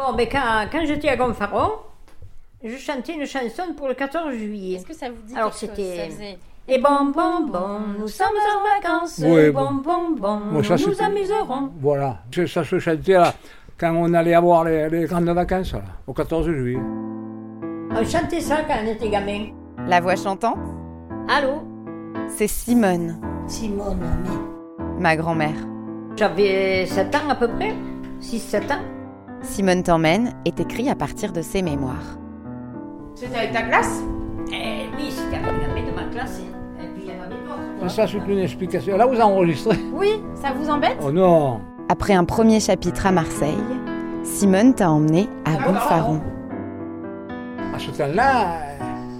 Bon, mais quand, quand j'étais à Gonfaron, je chantais une chanson pour le 14 juillet. Est-ce que ça vous dit Alors, quelque chose c'était- faisait- Et bon, bon, bon, nous sommes en vacances. Oui, bon, bon. bon, bon, Moi, ça, nous nous amuserons. Voilà, ça ça se chantait là, quand on allait avoir les, les grandes vacances, là, au 14 juillet. On chantait ça quand on était gamin. La voix chantante, Allô? C'est Simone, Simone, ma grand-mère. J'avais 7 ans à peu près, 6-7 ans. Simone t'emmène est écrit à partir de ses mémoires. C'était avec ta classe? Eh oui, c'était avec gamins de ma classe. hein. Et puis il y en avait d'autres. Et ça, c'est une explication. Là, vous enregistrez Oui, ça vous embête? Oh non Après un premier chapitre à Marseille, Simone t'a emmené à Gonfaron. À ce temps-là,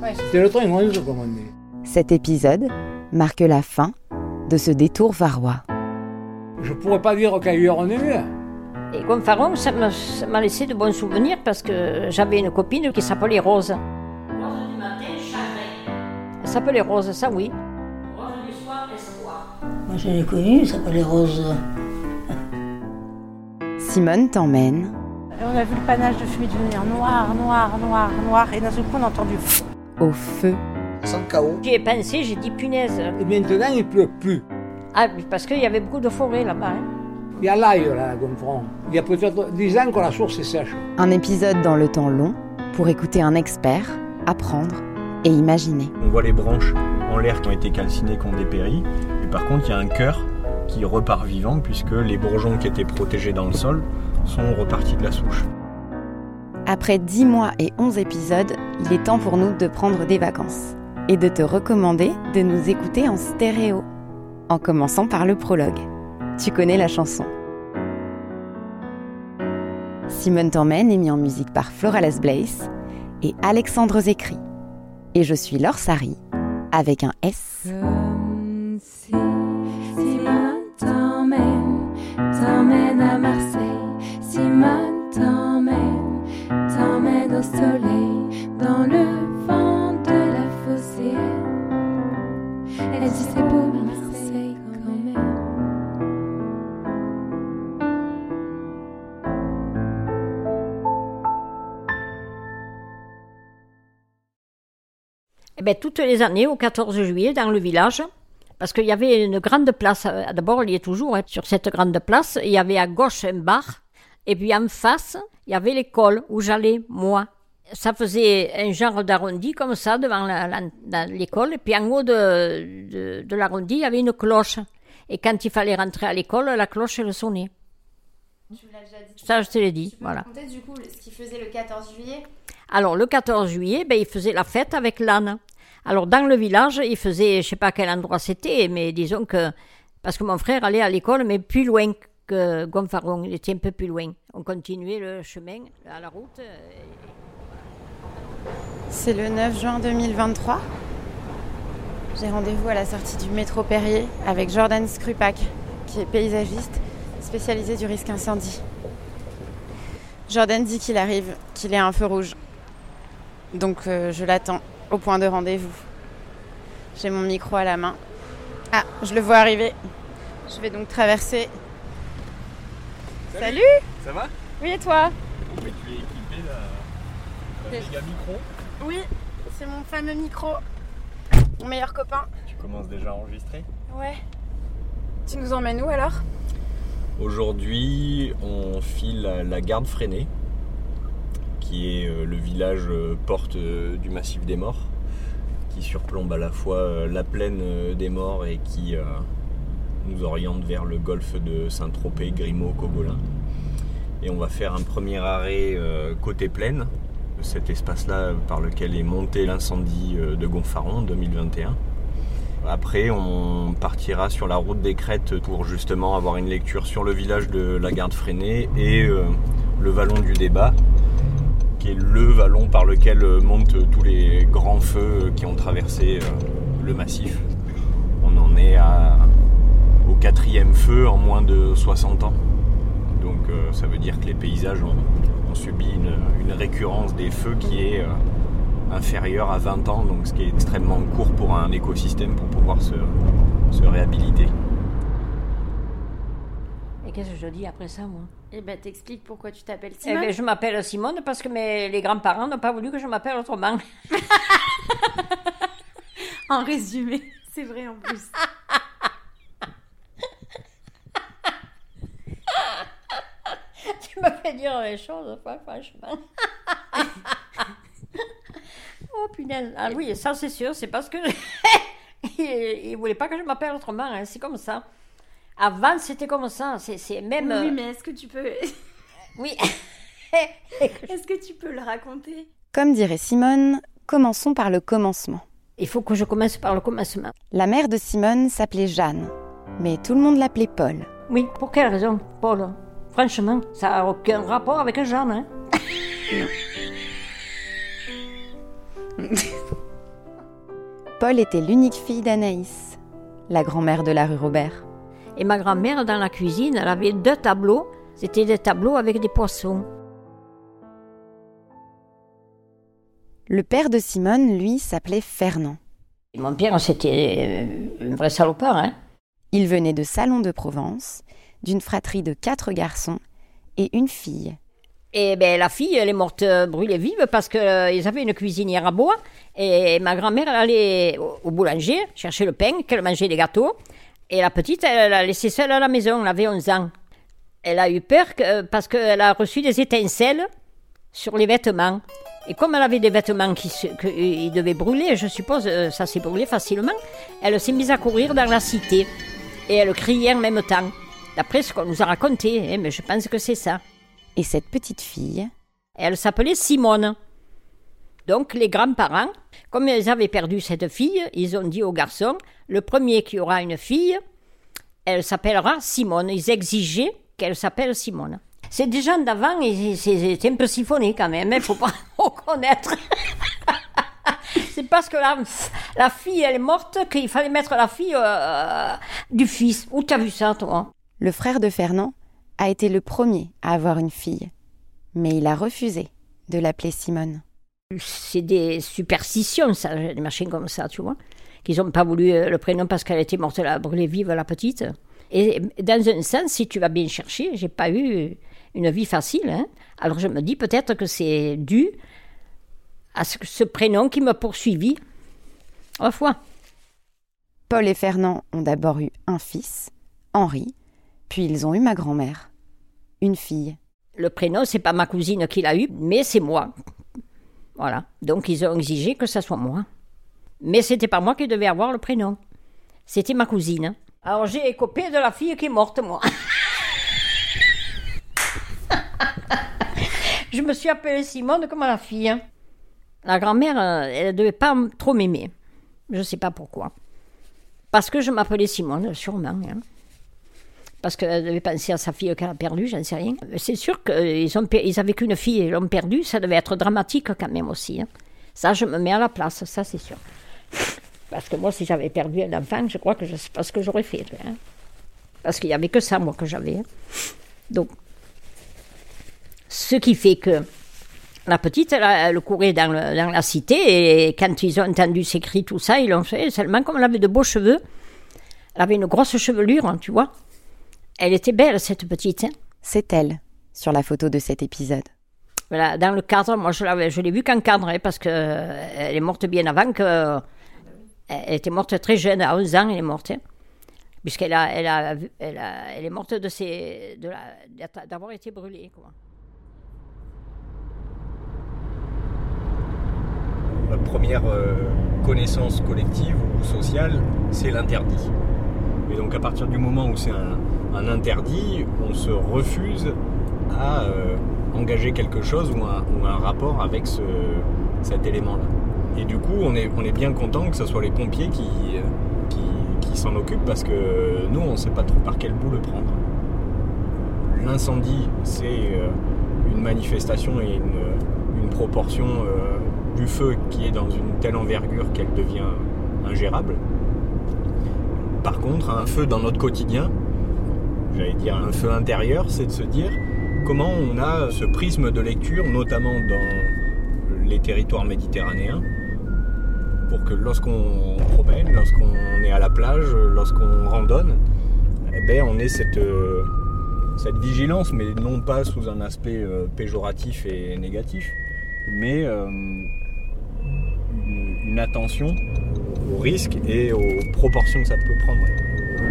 Ouais. c'était le train 11, comme on dit. Cet épisode marque la fin de ce détour varois. Je pourrais pas dire qu'a eu on est mieux. Et Gonfaron, ça m'a ça m'a laissé de bons souvenirs parce que j'avais une copine qui s'appelait Rose. Rose du matin, chagrin. Elle s'appelait Rose, ça oui. Rose du soir, espoir. Moi, je l'ai connue, ça s'appelait Rose. Simone t'emmène on a vu le panache de fumée devenir noir, noir, noir, noir. Et d'un seul coup, on a entendu. au feu Sans chaos. J'y ai pensé, j'ai dit punaise. Et maintenant, il pleut plus. Ah, parce qu'il y avait beaucoup de forêts là-bas. hein. Il y a l'ail, là, Gonfron. Il y a peut-être 10 ans que la source est sèche. Un épisode dans le temps long pour écouter un expert, apprendre et imaginer. On voit les branches en l'air qui ont été calcinées, qui ont dépéri. Et par contre, il y a un cœur qui repart vivant puisque les bourgeons qui étaient protégés dans le sol sont repartis de la souche. Après 10 mois et 11 épisodes, il est temps pour nous de prendre des vacances et de te recommander de nous écouter en stéréo, en commençant par le prologue. Tu connais la chanson. Simone t'emmène est mis en musique par Florales Blaise et Alexandre Zécry. Et je suis Laure avec un S. Simone t'emmène, t'emmène à Marseille. Simone t'emmène, t'emmène Eh ben, toutes les années, au 14 juillet, dans le village, parce qu'il y avait une grande place, euh, d'abord il y est toujours, hein, sur cette grande place, il y avait à gauche un bar, et puis en face, il y avait l'école où j'allais, moi. Ça faisait un genre d'arrondi comme ça devant l'école, et puis en haut de, de, de l'arrondi, il y avait une cloche. Et quand il fallait rentrer à l'école, la cloche, elle sonnait. Tu l'as déjà dit. Ça, je te l'ai dit, voilà. raconter du coup ce qu'il faisait le 14 juillet? Alors, le 14 juillet, ben, il faisait la fête avec l'âne. Alors, dans le village, il faisait, je sais pas quel endroit c'était, mais disons que, parce que mon frère allait à l'école, mais plus loin que Gonfaron, il était un peu plus loin. On continuait le chemin à la route. C'est le 9 juin 2023. J'ai rendez-vous à la sortie du métro Perrier avec Jordan Skrupak, qui est paysagiste spécialisé du risque incendie. Jordan dit qu'il arrive, qu'il est un feu rouge. Donc euh, je l'attends au point de rendez-vous. J'ai mon micro à la main. Ah, je le vois arriver. Je vais donc traverser. Salut, Ça va? Oui et toi? Tu es équipé d'un méga micro. Oui, c'est mon fameux micro. Mon meilleur copain. Tu commences déjà à enregistrer? Ouais. Tu nous emmènes où alors? Aujourd'hui, on file la garde freinée, qui est euh, le village euh, porte euh, du massif des morts, qui surplombe à la fois la plaine des morts et qui nous oriente vers le golfe de Saint-Tropez, Grimaud, Cogolin. Et on va faire un premier arrêt côté plaine, cet espace-là par lequel est monté l'incendie de Gonfaron en 2021. Après, on partira sur la route des crêtes pour justement avoir une lecture sur le village de la garde freinée et le vallon du débat, qui est le vallon par lequel euh, montent tous les grands feux euh, qui ont traversé euh, le massif. On en est au quatrième feu en moins de 60 ans. Donc euh, ça veut dire que les paysages ont, subi une, récurrence des feux qui est euh, inférieure à 20 ans, donc ce qui est extrêmement court pour un écosystème pour pouvoir se réhabiliter. Et qu'est-ce que je dis après ça, moi? Eh ben, t'expliques pourquoi tu t'appelles Eh Simone. ben, je m'appelle Simone parce que mes, les grands-parents n'ont pas voulu que je m'appelle autrement. En résumé, c'est vrai en plus. tu me fais dire les choses, franchement. oh punaise. Ah oui, ça c'est sûr, c'est parce que. il ne voulait pas que je m'appelle autrement, hein, c'est comme ça. Avant, c'était comme ça. C'est c'est même. Oui, euh, mais est-ce que tu peux, oui. est-ce que tu peux le raconter? Comme dirait Simone, commençons par le commencement. Il faut que je commence par le commencement. La mère de Simone s'appelait Jeanne, mais tout le monde l'appelait Paul. Oui, pour quelle raison, Paul Franchement, ça n'a aucun rapport avec Jeanne. Hein? Paul était l'unique fille d'Anaïs, la grand-mère de la rue Robert. Et ma grand-mère, dans la cuisine, elle avait deux tableaux. C'était des tableaux avec des poissons. Le père de Simone, lui, s'appelait Fernand. Mon père, c'était euh, un vrai salopard. Hein Il venait de Salon de Provence, d'une fratrie de quatre garçons et une fille. Et ben, la fille, elle est morte euh, brûlée vive parce qu'ils avaient une cuisinière à bois. Et ma grand-mère, elle allait au, au boulanger chercher le pain, qu'elle mangeait des gâteaux. Et la petite, elle l'a laissée seule à la maison, elle avait 11 ans. Elle a eu peur que- parce qu'elle a reçu des étincelles sur les vêtements. Et comme elle avait des vêtements qui, que- ils devaient brûler, je suppose, euh, ça s'est brûlé facilement, elle s'est mise à courir dans la cité. Et elle criait en même temps. D'après ce qu'on nous a raconté, hein, mais je pense que c'est ça. Et cette petite fille, Elle s'appelait Simone. Donc les grands-parents, comme ils avaient perdu cette fille, ils ont dit aux garçons, le premier qui aura une fille, elle s'appellera Simone. Ils exigeaient qu'elle s'appelle Simone. C'est des gens d'avant, c'était un peu siphonné quand même, il faut pas reconnaître. C'est parce que la, la fille, elle est morte qu'il fallait mettre la fille euh, du fils. Où t'as vu ça, toi? Le frère de Fernand, a été le premier à avoir une fille. Mais il a refusé de l'appeler Simone. C'est des superstitions, ça, des machines comme ça, tu vois. Qu'ils n'ont pas voulu euh, le prénom parce qu'elle était morte là, brûlée vive, la petite. Et dans un sens, si tu vas bien chercher, j'ai pas eu une vie facile. hein. Alors je me dis peut-être que c'est dû à ce, ce prénom qui m'a poursuivi. Au fois. Paul et Fernand ont d'abord eu un fils, Henri, puis ils ont eu ma grand-mère, une fille. Le prénom, c'est pas ma cousine qui l'a eu, mais c'est moi. Voilà. Donc ils ont exigé que ça soit moi. Mais c'était pas moi qui devais avoir le prénom. C'était ma cousine. Alors j'ai écopé de la fille qui est morte, moi. Je me suis appelée Simone comme la fille. hein. La grand-mère, euh, elle ne devait pas trop m'aimer. Je sais pas pourquoi. Parce que je m'appelais Simone, sûrement. hein. Parce qu'elle devait penser à sa fille qu'elle a perdue, j'en sais rien. C'est sûr qu'ils ont, pe- ils avaient qu'une fille et l'ont perdue, ça devait être dramatique quand même aussi. hein. Ça, je me mets à la place, ça c'est sûr. Parce que moi, si j'avais perdu un enfant, je crois que je sais pas ce que j'aurais fait. hein. Parce qu'il n'y avait que ça, moi, que j'avais. hein. Donc, ce qui fait que la petite, elle, courait dans, la cité et quand ils ont entendu ces cris, tout ça, ils l'ont fait. Seulement, comme elle avait de beaux cheveux, elle avait une grosse chevelure, tu vois. Elle était belle, cette petite. hein. C'est elle, sur la photo de cet épisode. Voilà, dans le cadre, moi je l'avais- je l'ai vue qu'en cadre, hein, parce qu'elle est morte bien avant que. Elle était morte très jeune, à 11 ans, elle est morte. hein. Puisqu'elle a, elle a, elle a- elle est morte de ses, de la- d'avoir été brûlée. Quoi. La première euh, connaissance collective ou sociale, c'est l'interdit. Et donc à partir du moment où c'est un, interdit, on se refuse à euh, engager quelque chose ou un, rapport avec ce, cet élément-là. Et du coup, on est, bien content que ce soit les pompiers qui, s'en occupent parce que nous, on ne sait pas trop par quel bout le prendre. L'incendie, c'est euh, une manifestation et une, une proportion euh, du feu qui est dans une telle envergure qu'elle devient ingérable. Par contre, un feu dans notre quotidien, j'allais dire un feu intérieur, c'est de se dire comment on a ce prisme de lecture, notamment dans les territoires méditerranéens, pour que lorsqu'on promène, lorsqu'on est à la plage, lorsqu'on randonne, eh ben, on ait cette, euh, cette vigilance, mais non pas sous un aspect euh, péjoratif et négatif, mais euh, une attention aux risques et aux proportions que ça peut prendre.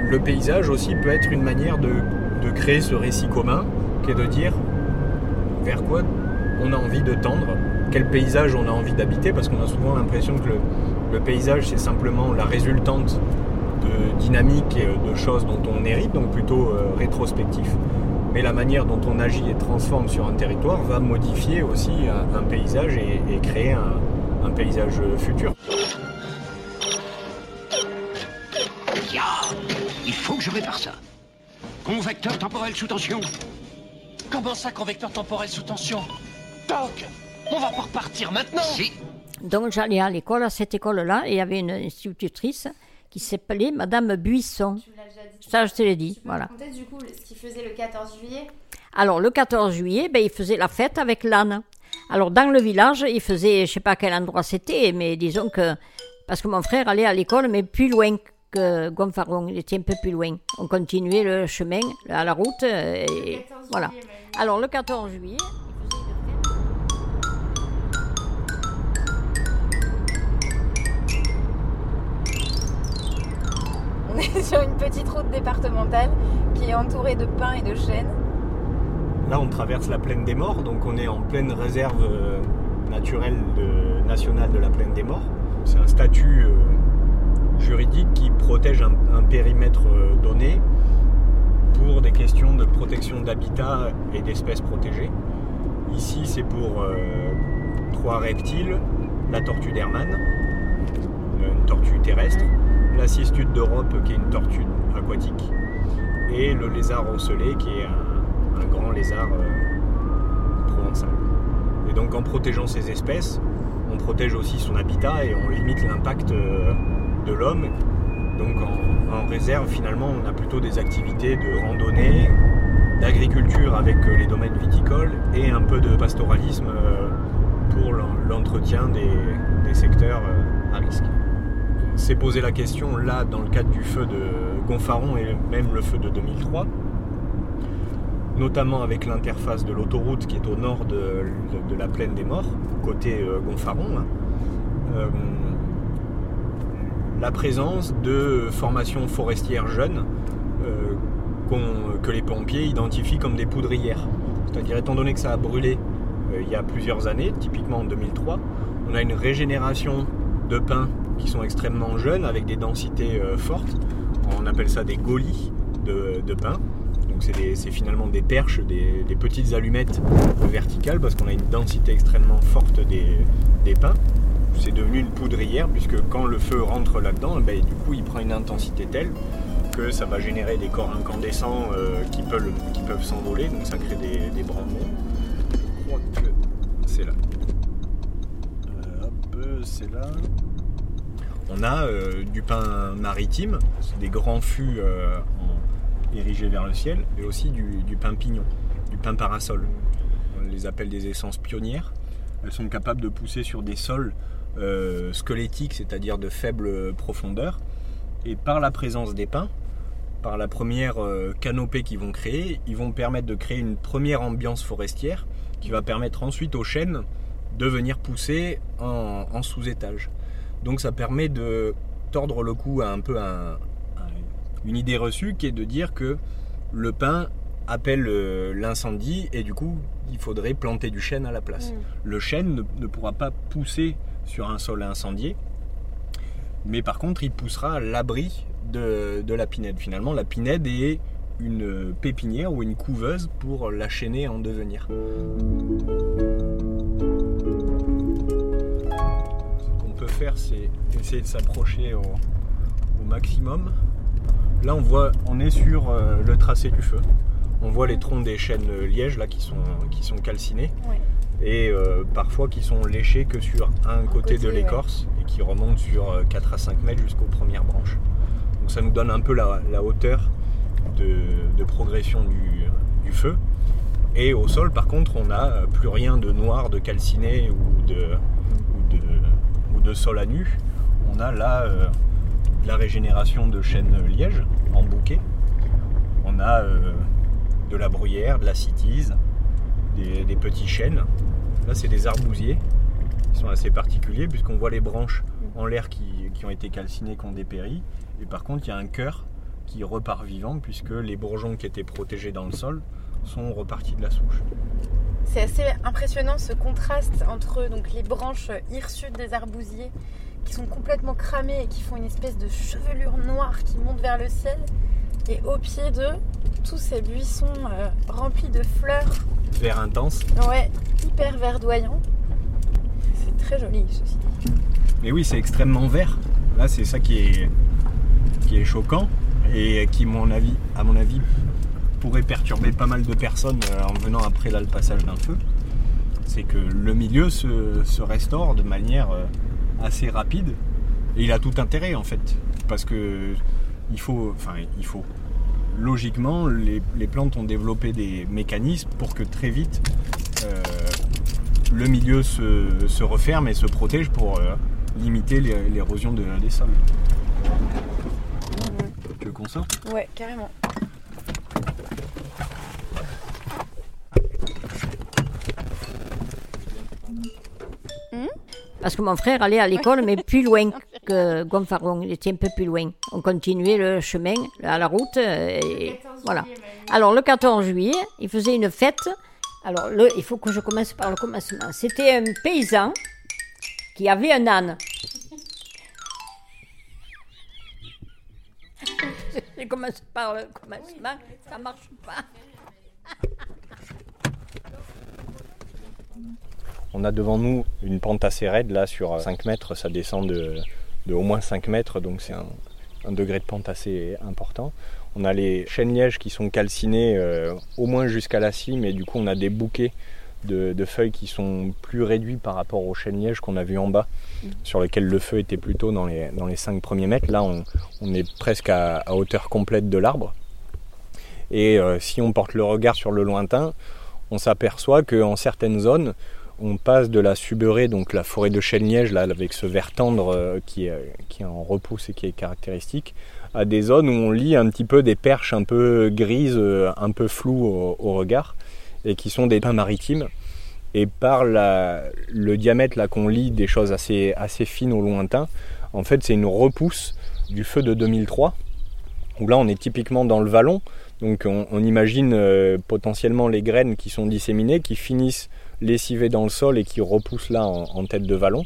Le paysage aussi peut être une manière de, créer ce récit commun, qui est de dire vers quoi on a envie de tendre, quel paysage on a envie d'habiter, parce qu'on a souvent l'impression que le, paysage c'est simplement la résultante de dynamiques et de choses dont on hérite, donc plutôt euh, rétrospectif. Mais la manière dont on agit et transforme sur un territoire va modifier aussi un, paysage et, créer un paysage futur. Faut que je répare ça. Convecteur temporel sous tension. Comment ça, convecteur temporel sous tension? Doc On va pas repartir maintenant Si. Donc j'allais à l'école, à cette école-là, et il y avait une institutrice qui s'appelait Madame Buisson. Tu l'as déjà dit. Ça, je te l'ai dit, Tu peux voilà. raconter du coup ce qu'il faisait le 14 juillet? Alors, le 14 juillet, ben, il faisait la fête avec l'âne. Alors, dans le village, il faisait, je sais pas à quel endroit c'était, mais disons que, parce que mon frère allait à l'école, mais plus loin que Gonfaron, il était un peu plus loin. On continuait le chemin, à la route, euh, et 14 voilà. juillet, même. Alors, le 14 juillet. On est sur une petite route départementale qui est entourée de pins et de chênes. Là, on traverse la plaine des Morts, donc on est en pleine réserve euh, naturelle de- nationale de la plaine des Morts. C'est un statut euh, juridique qui protège un, périmètre euh, donné pour des questions de protection d'habitat et d'espèces protégées. Ici, c'est pour euh, trois reptiles, la tortue d'Hermann, euh, une tortue terrestre, la cistude d'Europe, qui est une tortue aquatique, et le lézard ocellé, qui est un, grand lézard euh, provençal. Et donc en protégeant ces espèces, on protège aussi son habitat et on limite l'impact de l'homme. Donc en, réserve, finalement, on a plutôt des activités de randonnée, d'agriculture avec euh, les domaines viticoles et un peu de pastoralisme euh, pour l'en- l'entretien des, secteurs euh, à risque. C'est posé la question là dans le cadre du feu de Gonfaron et même le feu de 2003 notamment avec l'interface de l'autoroute qui est au nord de, la plaine des Morts, côté Gonfaron, hein. La présence de formations forestières jeunes euh, que les pompiers identifient comme des poudrières. C'est-à-dire, étant donné que ça a brûlé euh, il y a plusieurs années, typiquement en 2003, on a une régénération de pins qui sont extrêmement jeunes avec des densités euh, fortes. On appelle ça des gaulis de, pins. Donc c'est finalement des perches, des, petites allumettes verticales parce qu'on a une densité extrêmement forte des pins. C'est devenu une poudrière puisque quand le feu rentre là-dedans, eh ben, du coup il prend une intensité telle que ça va générer des corps incandescents euh, qui peuvent, s'envoler, donc ça crée des, des. Je crois que c'est là. Euh, hop, c'est là. On a euh, du pain maritime, des grands fûts érigés vers le ciel, et aussi du pain pignon, du pain parasol. On les appelle des essences pionnières. Elles sont capables de pousser sur des sols euh, squelettiques, c'est-à-dire de faible profondeur. Et par la présence des pins, par la première euh, canopée qu'ils vont créer, ils vont permettre de créer une première ambiance forestière qui va permettre ensuite aux chênes de venir pousser en, en sous-étage. Donc ça permet de tordre le cou à un peu un- un- une idée reçue qui est de dire que le pin appelle euh, l'incendie et du coup il faudrait planter du chêne à la place. Le chêne ne, ne pourra pas pousser sur un sol incendié, mais par contre il poussera à l'abri de, de la pinède. Finalement la pinède est une pépinière ou une couveuse pour la chaîner en devenir. Ce qu'on peut faire, c'est essayer de s'approcher au, au maximum. Là, on voit, on est sur euh, le tracé du feu. On voit les troncs des chênes lièges là qui sont, qui sont calcinés Ouais. et euh, parfois qui sont léchés que sur un côté, de l'écorce et qui remontent sur euh, 4 à 5 mètres jusqu'aux premières branches. Donc ça nous donne un peu la, la hauteur de, de progression du, du feu. Et au sol, par contre, on n'a euh, plus rien de noir, de calciné ou de, ou de, ou de sol à nu. On a là euh, de la régénération de chênes liège en bouquet. On a euh, de la bruyère, de la citise, des, petits chênes. Là, c'est des arbousiers. Ils sont assez particuliers puisqu'on voit les branches en l'air qui, qui ont été calcinées, qui ont dépéri. Et par contre, il y a un cœur qui repart vivant puisque les bourgeons qui étaient protégés dans le sol sont repartis de la souche. C'est assez impressionnant ce contraste entre donc, les branches hirsutes des arbousiers qui sont complètement cramées et qui font une espèce de chevelure noire qui monte vers le ciel et au pied de tous ces buissons euh, remplis de fleurs. Vert intense. Ouais, hyper verdoyants. C'est très joli ceci dit. Mais oui, c'est extrêmement vert. Là, c'est ça qui est, qui est choquant et qui, mon avis, à mon avis, pourrait perturber pas mal de personnes euh, en venant après là, le passage d'un feu. C'est que le milieu se, se restaure de manière euh, assez rapide et il a tout intérêt en fait parce que il faut, enfin il faut. Logiquement, les, les plantes ont développé des mécanismes pour que très vite euh, le milieu se, se referme et se protège pour euh, limiter l'é- l'érosion de- des sols. Tu veux qu'on sorte? Ouais, carrément. Parce que mon frère allait à l'école, mais plus loin que Gonfaron. Il était un peu plus loin. On continuait le chemin à la route. euh, Et voilà. Alors, le 14 juillet, il faisait une fête. Alors, le, il faut que je commence par le commencement. C'était un paysan qui avait un âne. Je commence par le commencement, ça marche pas. On a devant nous une pente assez raide, là sur 5 mètres, ça descend de, de au moins 5 mètres, donc c'est un, un degré de pente assez important. On a les chênes lièges qui sont calcinés euh, au moins jusqu'à la cime, et du coup on a des bouquets de, de feuilles qui sont plus réduits par rapport aux chênes lièges qu'on a vu en bas, sur lesquels le feu était plutôt dans les, dans les 5 premiers mètres. Là on, on est presque à, à hauteur complète de l'arbre. Et euh, si on porte le regard sur le lointain, on s'aperçoit qu'en certaines zones, on passe de la suberée, donc la forêt de chêne liège, là, avec ce vert tendre euh, qui, est, qui en repousse et qui est caractéristique, à des zones où on lit un petit peu des perches un peu grises, euh, un peu floues au, regard, et qui sont des pins maritimes. Et par le diamètre là qu'on lit des choses assez, assez fines au lointain, en fait c'est une repousse du feu de 2003, où là on est typiquement dans le vallon, donc on, on imagine euh, potentiellement les graines qui sont disséminées, qui finissent lessivées dans le sol et qui repoussent là en, en tête de vallon.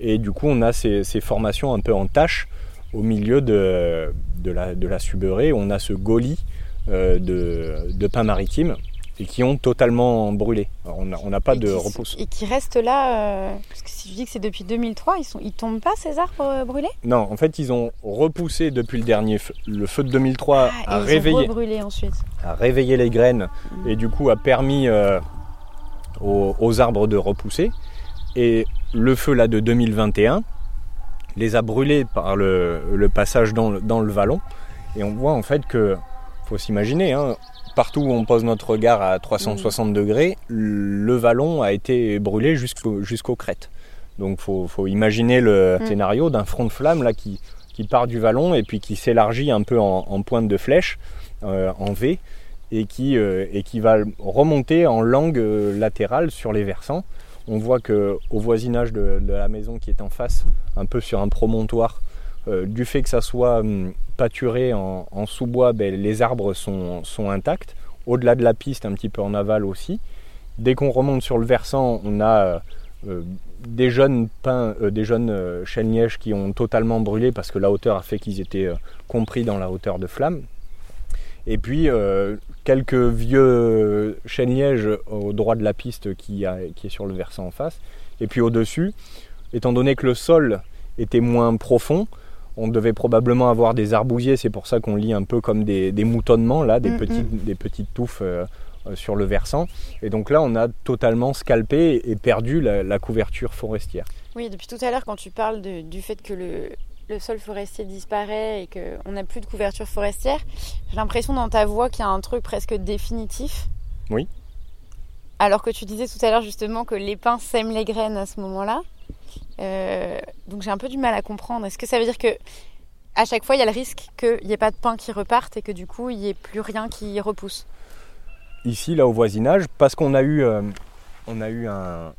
Et du coup on a ces, ces formations un peu en taches au milieu de, de, la, de la suberée. On a ce gaulis euh, de, de pins maritimes et qui ont totalement brûlé. Alors, on n'a pas Et de qui- repousse. Et qui restent là, euh, parce que si je dis que c'est depuis 2003, ils, sont, ils tombent pas ces arbres euh, brûlés? Non, en fait ils ont repoussé depuis le dernier feu. Le feu de 2003 Ah, a réveillé. ensuite. a réveillé les graines et du coup a permis euh, aux, aux arbres de repousser. Et le feu là de 2021 les a brûlés par le, le passage dans le, dans le vallon. Et on voit en fait que, faut s'imaginer, hein, partout où on pose notre regard à 360 degrés, le vallon a été brûlé jusqu'au- jusqu'aux crêtes. Donc faut, faut imaginer le Mm. scénario d'un front de flamme là qui, qui part du vallon et puis qui s'élargit un peu en, en pointe de flèche, euh, en V, et qui, euh, et qui va remonter en langue euh, latérale sur les versants. On voit que au voisinage de, la maison qui est en face, un peu sur un promontoire, euh, du fait que ça soit hum, pâturé en, sous-bois, ben, les arbres sont, intacts. Au-delà de la piste, un petit peu en aval aussi. Dès qu'on remonte sur le versant, on a des jeunes pins, euh, des jeunes euh, chênes lièges qui ont totalement brûlé parce que la hauteur a fait qu'ils étaient compris dans la hauteur de flamme. Et puis euh, quelques vieux chênes lièges au droit de la piste qui, a- qui est sur le versant en face. Et puis au-dessus, étant donné que le sol était moins profond, on devait probablement avoir des arbousiers, c'est pour ça qu'on lit un peu comme des, des moutonnements, là, des, Mm, petites, des petites touffes euh, euh, sur le versant. Et donc là, on a totalement scalpé et perdu la, la couverture forestière. Oui, depuis tout à l'heure, quand tu parles de- du fait que le, le sol forestier disparaît et qu'on n'a plus de couverture forestière, j'ai l'impression dans ta voix qu'il y a un truc presque définitif. Oui. Alors que tu disais tout à l'heure justement que les pins sèment les graines à ce moment-là. Euh, donc j'ai un peu du mal à comprendre. Est-ce que ça veut dire que à chaque fois il y a le risque qu'il n'y ait pas de pins qui repartent et que du coup il n'y ait plus rien qui repousse? Ici, là au voisinage, parce qu'on a eu, euh, on a eu un-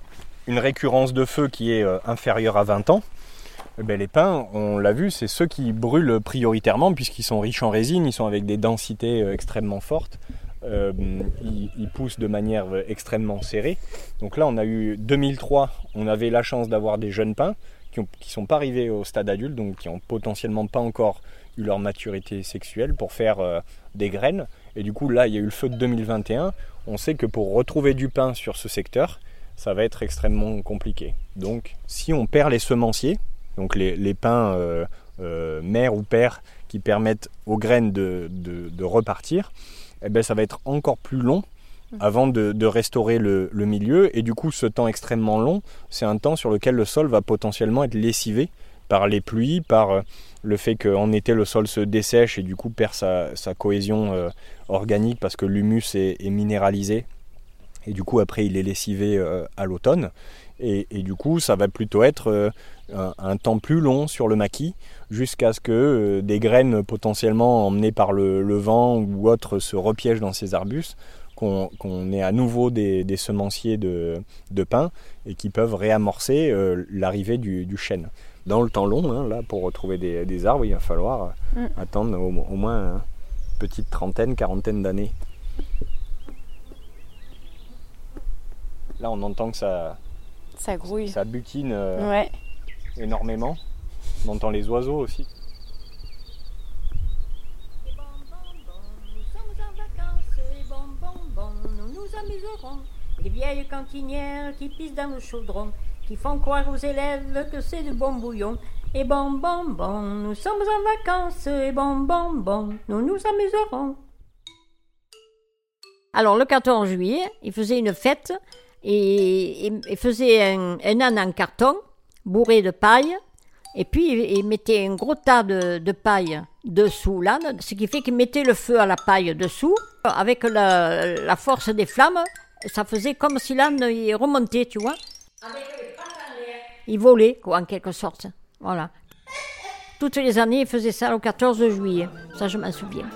une récurrence de feu qui est euh, inférieure à 20 ans, eh ben, les pins, on l'a vu, c'est ceux qui brûlent prioritairement puisqu'ils sont riches en résine, ils sont avec des densités euh, extrêmement fortes. Euh, ils, poussent de manière euh, extrêmement serrée. Donc là, on a eu 2003, on avait la chance d'avoir des jeunes pins qui ne sont pas arrivés au stade adulte, donc qui ont potentiellement pas encore eu leur maturité sexuelle pour faire des graines. Et du coup, là, il y a eu le feu de 2021. On sait que pour retrouver du pain sur ce secteur, ça va être extrêmement compliqué. Donc, si on perd les semenciers, donc les, les pins euh, euh, mères ou pères qui permettent aux graines de, de- de repartir, eh ben, ça va être encore plus long avant de, de restaurer le, le milieu. Et du coup, ce temps extrêmement long, c'est un temps sur lequel le sol va potentiellement être lessivé par les pluies, par euh, le fait qu'en été le sol se dessèche et du coup perd sa, sa cohésion euh, organique parce que l'humus est, est minéralisé. Et du coup après il est lessivé euh, à l'automne et, et du coup ça va plutôt être euh, un, un temps plus long sur le maquis jusqu'à ce que euh, des graines potentiellement emmenées par le, le vent ou autres se repiègent dans ces arbustes qu'on ait à nouveau des, des semenciers de, de pin et qui peuvent réamorcer euh, l'arrivée du, du chêne. Dans le temps long, hein, là, pour retrouver des, des arbres, il va falloir Mm. attendre au, au moins une petite trentaine, quarantaine d'années. Là, on entend que ça, Ça grouille. ça butine euh, Ouais. énormément. On entend les oiseaux aussi. Nous sommes en vacances et bon, bon, bon, nous nous amuserons. Les vieilles cantinières qui pissent dans le chaudron, qui font croire aux élèves que c'est du bon bouillon. Et bon, bon, bon, nous sommes en vacances et bon, bon, bon, nous nous amuserons. Alors, le 14 juillet, il faisait une fête et il il faisait un, un âne en carton bourré de paille. Et puis, il il mettait un gros tas de, de paille dessous l'âne, ce qui fait qu'il mettait le feu à la paille dessous. Avec la, la force des flammes, ça faisait comme si l'âne remontait, tu vois. Il volait, quoi, en quelque sorte. Voilà. Toutes les années, il faisait ça le 14 juillet. Ça, je m'en souviens.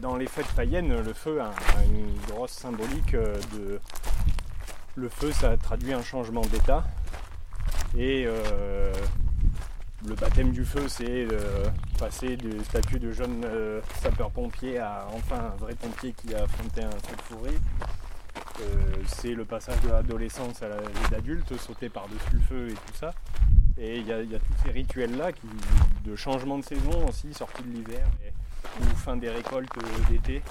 Dans les fêtes païennes, le feu a, une grosse symbolique euh, de. Le feu, ça traduit un changement d'état. Et euh, le baptême du feu, c'est euh, passer du statut de jeune sapeur-pompier à enfin un vrai pompier qui a affronté un feu de forêt. C'est le passage de l'adolescence à vie d'adulte, sauter par-dessus le feu et tout ça. Et il y, a tous ces rituels-là de changement de saison aussi, sortie de l'hiver ou fin des récoltes euh, d'été.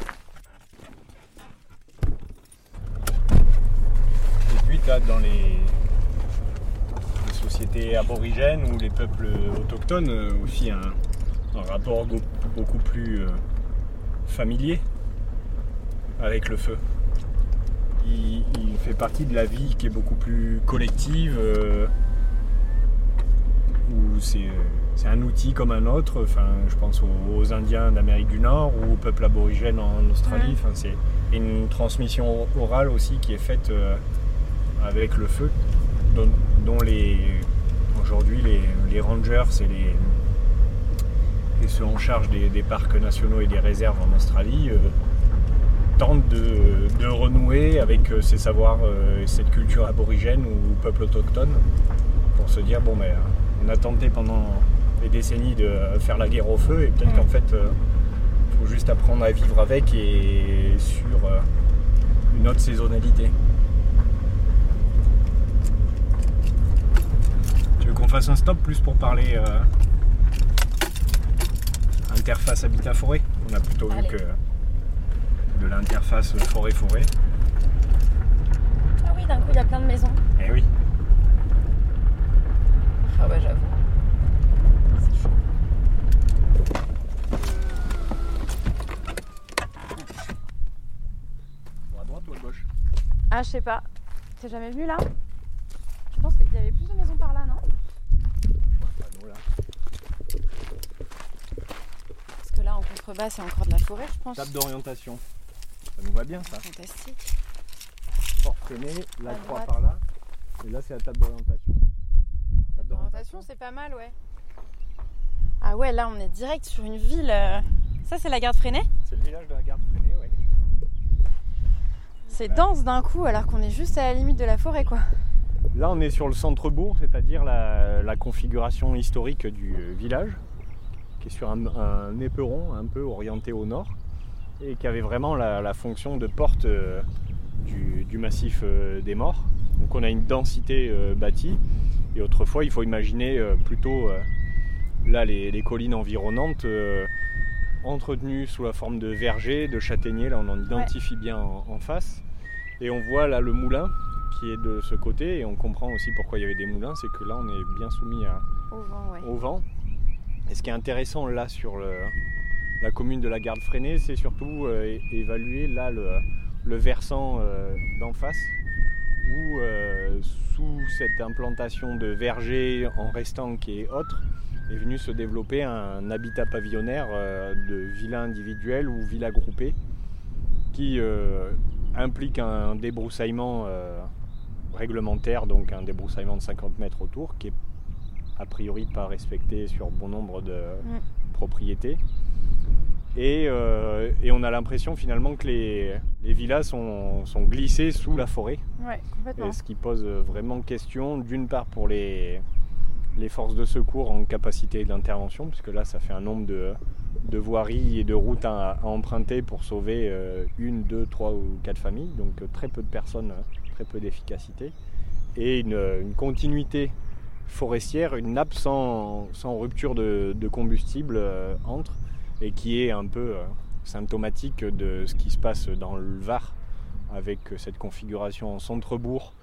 Et puis tu as dans les, sociétés aborigènes ou les peuples autochtones euh, aussi un, rapport beaucoup plus euh, familier avec le feu. Il, fait partie de la vie qui est beaucoup plus collective, où c'est c'est un outil comme un autre. Enfin, je pense aux, aux Indiens d'Amérique du Nord ou aux peuples aborigènes en Australie. Enfin, c'est une transmission orale aussi qui est faite euh, avec le feu, dont, dont les aujourd'hui les, les rangers et les et ceux en charge des, des parcs nationaux et des réserves en Australie euh, tentent de, de renouer avec euh, ces savoirs, euh, et cette culture aborigène ou peuple autochtone pour se dire bon ben on a tenté pendant des décennies de faire la guerre au feu et peut-être qu'en fait il faut juste apprendre à vivre avec et sur euh, une autre saisonnalité. Tu veux qu'on fasse un stop plus pour parler euh, interface habitat-forêt On a plutôt vu que de l'interface forêt-forêt. Ah oui, d'un coup, il y a plein de maisons. Eh oui. Ah ouais, j'avoue. C'est chaud. À droite ou à gauche Ah, je sais pas. T'es jamais venu là? Je pense qu'il y avait plus de maisons par là, non? Parce que là, en contrebas, c'est encore de la forêt, je pense. Table d'orientation. Ça nous va bien ça. Fantastique. Fort freinée, la À croix droite. par là. Et là, c'est la table d'orientation. Table d'orientation, c'est pas mal, ouais. Ah ouais, là, on est direct sur une ville. euh, Ça, c'est la garde freinée C'est le village de la garde freinée. C'est dense d'un coup, alors qu'on est juste à la limite de la forêt, quoi. Là, on est sur le centre-bourg, c'est-à-dire la, configuration historique du euh, village, qui est sur un, éperon un peu orienté au nord, et qui avait vraiment la, fonction de porte euh, du, massif euh, des morts. Donc on a une densité bâtie, et autrefois, il faut imaginer plutôt là les collines environnantes entretenues sous la forme de vergers, de châtaigniers, là on en identifie bien en- en face. Et on voit là le moulin qui est de ce côté et on comprend aussi pourquoi il y avait des moulins, c'est que là on est bien soumis à- Au vent, ouais. au vent. Et ce qui est intéressant là sur le- la commune de la Garde Freinée, c'est surtout euh, évaluer là le, le versant euh, d'en face où euh, sous cette implantation de verger en restant qui est autre est venu se développer un habitat pavillonnaire euh, de villas individuelles ou villas groupées qui euh, implique un débroussaillement euh, réglementaire, donc un débroussaillement de 50 mètres autour, qui est a priori pas respecté sur bon nombre de Mm. propriétés. Et, euh, et on a l'impression finalement que les, les villas sont, sont glissées sous la forêt. Ouais, complètement. Et ce qui pose vraiment question, d'une part pour les, les forces de secours en capacité d'intervention, puisque là ça fait un nombre de, de voiries et de routes à, emprunter pour sauver euh, une, deux, trois ou quatre familles, donc euh, très peu de personnes, euh, très peu d'efficacité, et une, une continuité forestière, une nappe sans, rupture de, combustible euh, entre, et qui est un peu euh, symptomatique de ce qui se passe dans le Var avec cette configuration en centre-bourg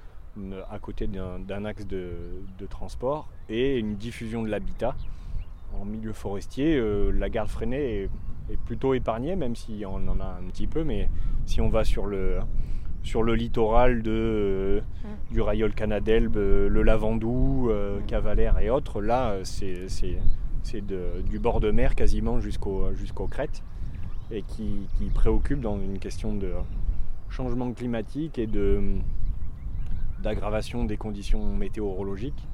à côté d'un axe de, transport et une diffusion de l'habitat en milieu forestier. Euh, la garde freinée est, est plutôt épargnée, même si on en a un petit peu, mais si on va sur le, sur le littoral euh, du Rayol Canadelbe, euh, le Lavandou, euh, Cavalère et autres, là c'est du bord de mer quasiment jusqu'au jusqu'aux crêtes et qui, qui préoccupe dans une question de changement climatique et de d'aggravation des conditions météorologiques.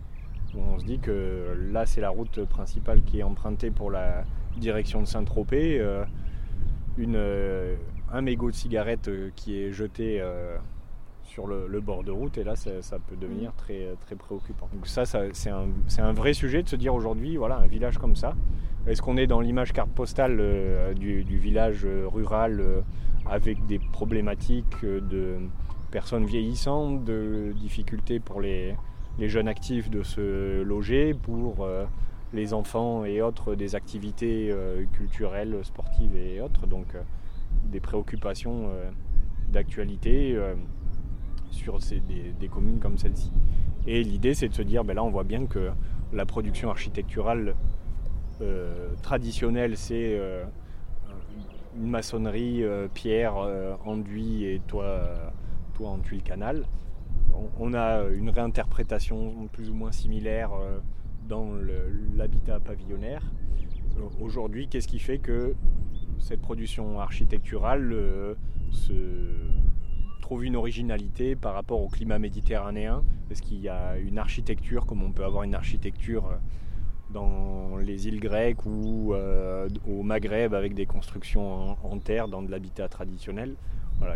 On se dit que là, c'est la route principale qui est empruntée pour la direction de Saint-Tropez. euh, une, euh, un mégot de cigarette euh, qui est jeté sur le, le bord de route, et là, ça, ça peut devenir très, très préoccupant. Donc, ça, ça, c'est un, un vrai sujet de se dire aujourd'hui, voilà, un village comme ça, est-ce qu'on est dans l'image carte postale euh, du, du village rural euh, avec des problématiques de personnes vieillissantes, de difficultés pour les, les jeunes actifs de se loger, pour euh, les enfants et autres des activités euh, culturelles, sportives et autres, donc euh, des préoccupations d'actualité sur des, des communes comme celle-ci. Et l'idée c'est de se dire, ben là on voit bien que la production architecturale traditionnelle c'est une maçonnerie, pierre, enduit et toit, en tuile canal. On, a une réinterprétation plus ou moins similaire euh, dans l'habitat pavillonnaire. Euh, Aujourd'hui, qu'est-ce qui fait que cette production architecturale euh, se trouve une originalité par rapport au climat méditerranéen? Est-ce qu'il y a une architecture comme on peut avoir une architecture euh, dans les îles grecques ou euh, au Maghreb avec des constructions en, en terre dans de l'habitat traditionnel?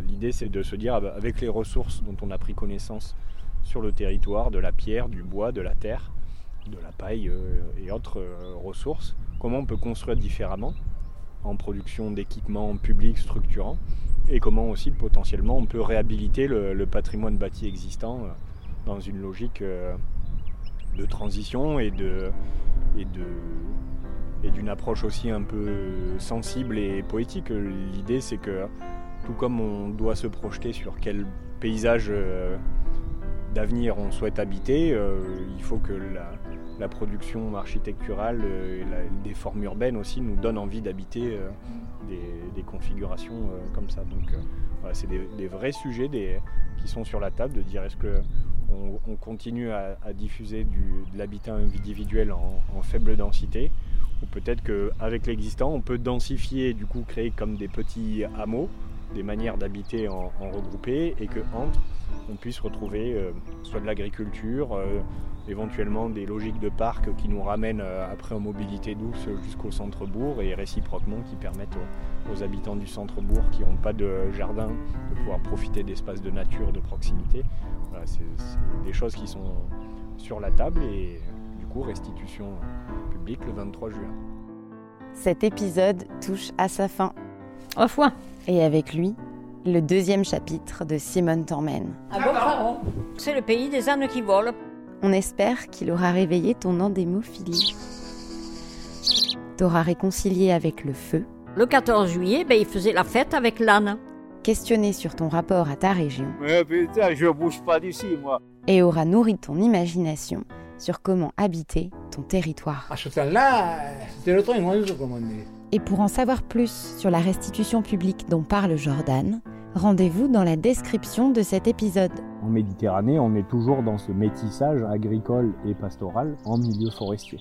L'idée c'est de se dire ah bah, avec les ressources dont on a pris connaissance sur le territoire, de la pierre, du bois, de la terre, de la paille euh, et autres euh, ressources, comment on peut construire différemment en production d'équipements publics structurants et comment aussi potentiellement on peut réhabiliter le, patrimoine bâti existant euh, dans une logique de transition et d'une approche aussi un peu sensible et poétique. L'idée c'est que tout comme on doit se projeter sur quel paysage euh, d'avenir on souhaite habiter, euh, il faut que la, production architecturale euh, et des formes urbaines aussi nous donnent envie d'habiter des, configurations comme ça. Donc voilà, c'est des, vrais sujets qui sont sur la table, de dire est-ce que on, on continue à, diffuser de l'habitat individuel en, en faible densité ou peut-être qu'avec l'existant on peut densifier et du coup créer comme des petits hameaux des manières d'habiter en, en regroupé et que entre, on puisse retrouver euh, soit de l'agriculture, euh, éventuellement des logiques de parc qui nous ramènent euh, après en mobilité douce jusqu'au centre-bourg et réciproquement qui permettent aux, aux habitants du centre-bourg qui n'ont pas de jardin de pouvoir profiter d'espaces de nature de proximité. Voilà, c'est c'est des choses qui sont sur la table et du coup restitution publique le 23 juin. Cet épisode touche à sa fin. Au revoir. Et avec lui, le deuxième chapitre de Simone Tormen. À Gonfaron. C'est le pays des ânes qui volent. On espère qu'il aura réveillé ton endémophilie. T'auras réconcilié avec le feu. Le 14 juillet, ben, il faisait la fête avec l'âne. Questionné sur ton rapport à ta région. Mais putain, je bouge pas d'ici, moi. Et aura nourri ton imagination sur comment habiter ton territoire. À ce temps-là, c'était le train 11, comme on dit. Et pour en savoir plus sur la restitution publique dont parle Jordan, rendez-vous dans la description de cet épisode. En Méditerranée, on est toujours dans ce métissage agricole et pastoral en milieu forestier.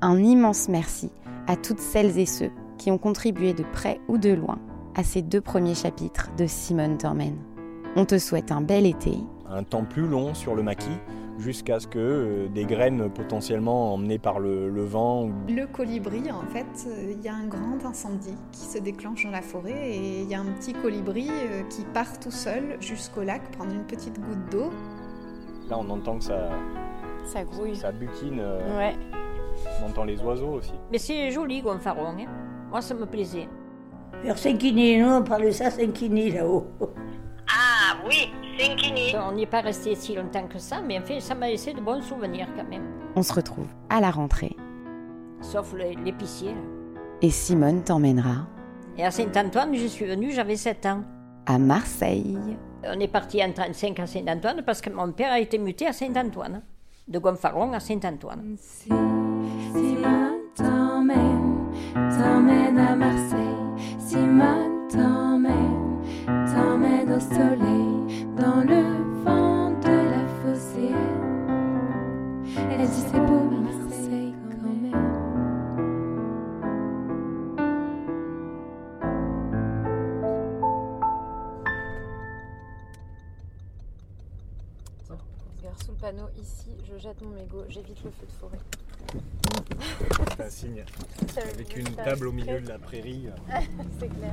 Un immense merci à toutes celles et ceux qui ont contribué de près ou de loin à ces deux premiers chapitres de Simone Tormen. On te souhaite un bel été. Un temps plus long sur le maquis jusqu'à ce que euh, des graines potentiellement emmenées par le, le vent ou Le colibri, en fait, euh, il y a un grand incendie qui se déclenche dans la forêt et il y a un petit colibri euh, qui part tout seul jusqu'au lac prendre une petite goutte d'eau. là on entend que ça, Ça grouille. ça butine, euh, Ouais. on entend les oiseaux aussi. Mais c'est joli, Gonfaron. hein. Moi, ça me plaisait. Vers Saint-Quini, nous on parle de ça, Saint-Quini là-haut. Ah oui, Sinkini. On n'y est pas resté si longtemps que ça, mais en fait, ça m'a laissé de bons souvenirs quand même. On se retrouve à la rentrée Sauf l'épicier. et Simone t'emmènera Et à Saint-Antoine, je suis venue, j'avais 7 ans. à Marseille. On est parti en 35 à Saint-Antoine parce que mon père a été muté à Saint-Antoine. De Gonfaron à Saint-Antoine. Jette mon mégot, j'évite le feu de forêt. C'est un signe. Avec une table au milieu de la prairie. C'est clair.